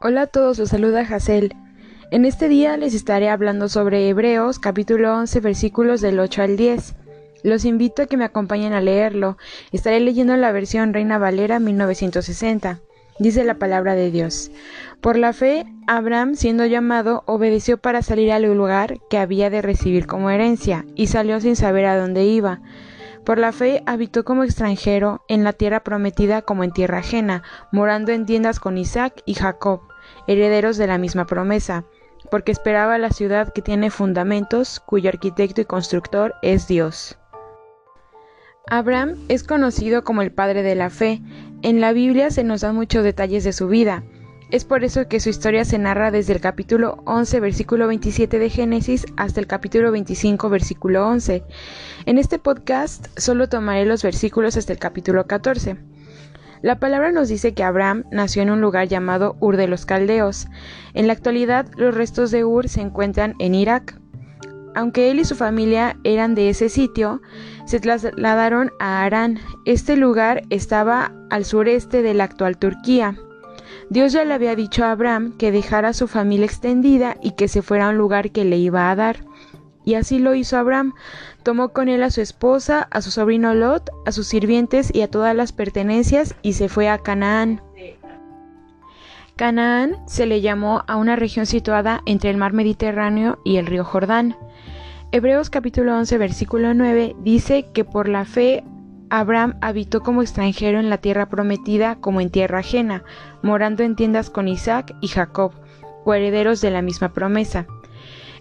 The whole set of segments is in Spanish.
Hola a todos, los saluda Hazel. En este día les estaré hablando sobre Hebreos capítulo 11 versículos del 8 al 10. Los invito a que me acompañen a leerlo. Estaré leyendo la versión Reina Valera 1960. Dice la palabra de Dios. Por la fe, Abraham, siendo llamado, obedeció para salir al lugar que había de recibir como herencia, y salió sin saber a dónde iba. Por la fe habitó como extranjero en la tierra prometida como en tierra ajena, morando en tiendas con Isaac y Jacob, herederos de la misma promesa, porque esperaba la ciudad que tiene fundamentos, cuyo arquitecto y constructor es Dios. Abraham es conocido como el padre de la fe. En la Biblia se nos dan muchos detalles de su vida. Es por eso que su historia se narra desde el capítulo 11, versículo 27 de Génesis hasta el capítulo 25, versículo 11. En este podcast solo tomaré los versículos hasta el capítulo 14. La palabra nos dice que Abraham nació en un lugar llamado Ur de los Caldeos. En la actualidad los restos de Ur se encuentran en Irak. Aunque él y su familia eran de ese sitio, se trasladaron a Arán. Este lugar estaba al sureste de la actual Turquía. Dios ya le había dicho a Abraham que dejara a su familia extendida y que se fuera a un lugar que le iba a dar. Y así lo hizo Abraham. Tomó con él a su esposa, a su sobrino Lot, a sus sirvientes y a todas las pertenencias y se fue a Canaán. Canaán se le llamó a una región situada entre el mar Mediterráneo y el río Jordán. Hebreos capítulo 11 versículo 9 dice que por la fe Abraham habitó como extranjero en la tierra prometida como en tierra ajena, morando en tiendas con Isaac y Jacob, coherederos de la misma promesa.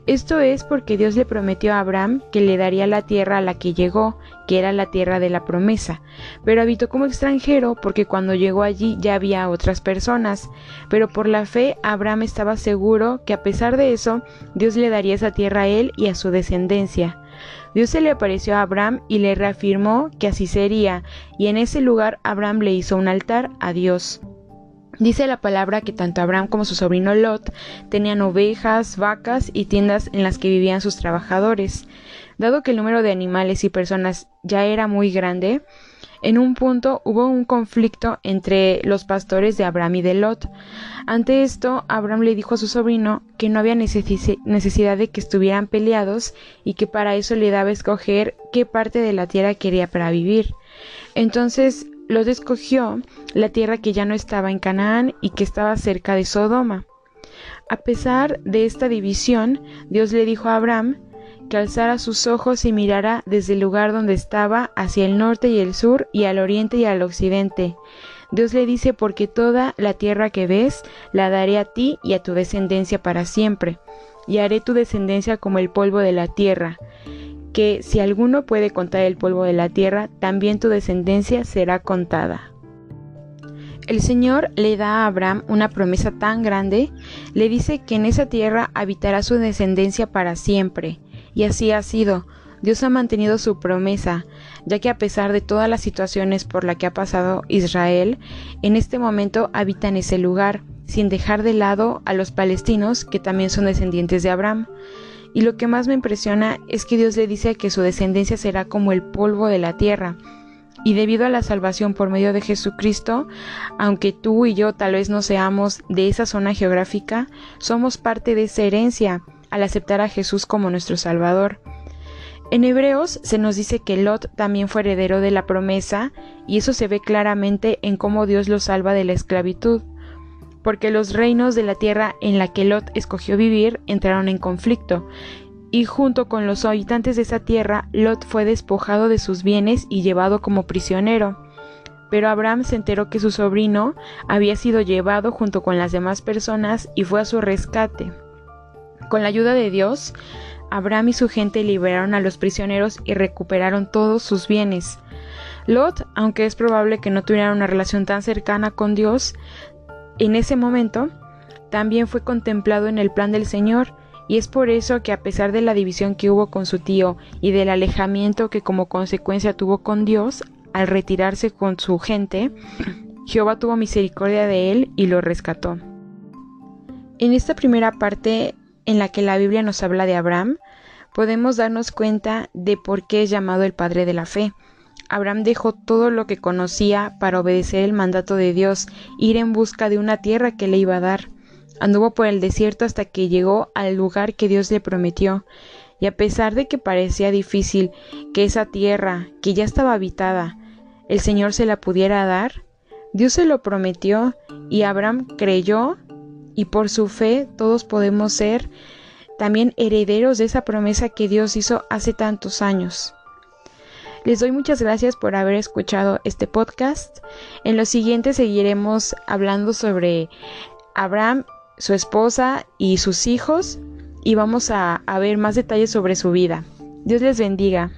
Esto es porque Dios le prometió a Abraham que le daría la tierra a la que llegó, que era la tierra de la promesa, pero habitó como extranjero porque cuando llegó allí ya había otras personas, pero por la fe Abraham estaba seguro que a pesar de eso Dios le daría esa tierra a él y a su descendencia. Dios se le apareció a Abraham y le reafirmó que así sería, y en ese lugar Abraham le hizo un altar a Dios. Dice la palabra que tanto Abraham como su sobrino Lot tenían ovejas, vacas y tiendas en las que vivían sus trabajadores. Dado que el número de animales y personas ya era muy grande, en un punto hubo un conflicto entre los pastores de Abraham y de Lot. Ante esto, Abraham le dijo a su sobrino que no había necesidad de que estuvieran peleados y que para eso le daba escoger qué parte de la tierra quería para vivir. Entonces Lot escogió la tierra que ya no estaba en Canaán y que estaba cerca de Sodoma. A pesar de esta división, Dios le dijo a Abraham que alzara sus ojos y mirara desde el lugar donde estaba hacia el norte y el sur y al oriente y al occidente. Dios le dice porque toda la tierra que ves la daré a ti y a tu descendencia para siempre, y haré tu descendencia como el polvo de la tierra, que si alguno puede contar el polvo de la tierra, también tu descendencia será contada. El Señor le da a Abraham una promesa tan grande, le dice que en esa tierra habitará su descendencia para siempre, y así ha sido. Dios ha mantenido su promesa, ya que a pesar de todas las situaciones por las que ha pasado Israel, en este momento habita en ese lugar, sin dejar de lado a los palestinos que también son descendientes de Abraham. Y lo que más me impresiona es que Dios le dice que su descendencia será como el polvo de la tierra. Y debido a la salvación por medio de Jesucristo, aunque tú y yo tal vez no seamos de esa zona geográfica, somos parte de esa herencia al aceptar a Jesús como nuestro Salvador. En Hebreos se nos dice que Lot también fue heredero de la promesa y eso se ve claramente en cómo Dios lo salva de la esclavitud, porque los reinos de la tierra en la que Lot escogió vivir entraron en conflicto, y junto con los habitantes de esa tierra Lot fue despojado de sus bienes y llevado como prisionero. Pero Abraham se enteró que su sobrino había sido llevado junto con las demás personas y fue a su rescate. Con la ayuda de Dios, Abraham y su gente liberaron a los prisioneros y recuperaron todos sus bienes. Lot, aunque es probable que no tuviera una relación tan cercana con Dios, en ese momento también fue contemplado en el plan del Señor, y es por eso que a pesar de la división que hubo con su tío y del alejamiento que como consecuencia tuvo con Dios al retirarse con su gente, Jehová tuvo misericordia de él y lo rescató. En esta primera parte en la que la Biblia nos habla de Abraham, podemos darnos cuenta de por qué es llamado el padre de la fe. Abraham dejó todo lo que conocía para obedecer el mandato de Dios, ir en busca de una tierra que le iba a dar. Anduvo por el desierto hasta que llegó al lugar que Dios le prometió. Y a pesar de que parecía difícil que esa tierra, que ya estaba habitada, el Señor se la pudiera dar, Dios se lo prometió y Abraham creyó y por su fe todos podemos ser también herederos de esa promesa que Dios hizo hace tantos años. Les doy muchas gracias por haber escuchado este podcast. En lo siguiente seguiremos hablando sobre Abraham, su esposa y sus hijos y vamos a, a ver más detalles sobre su vida. Dios les bendiga.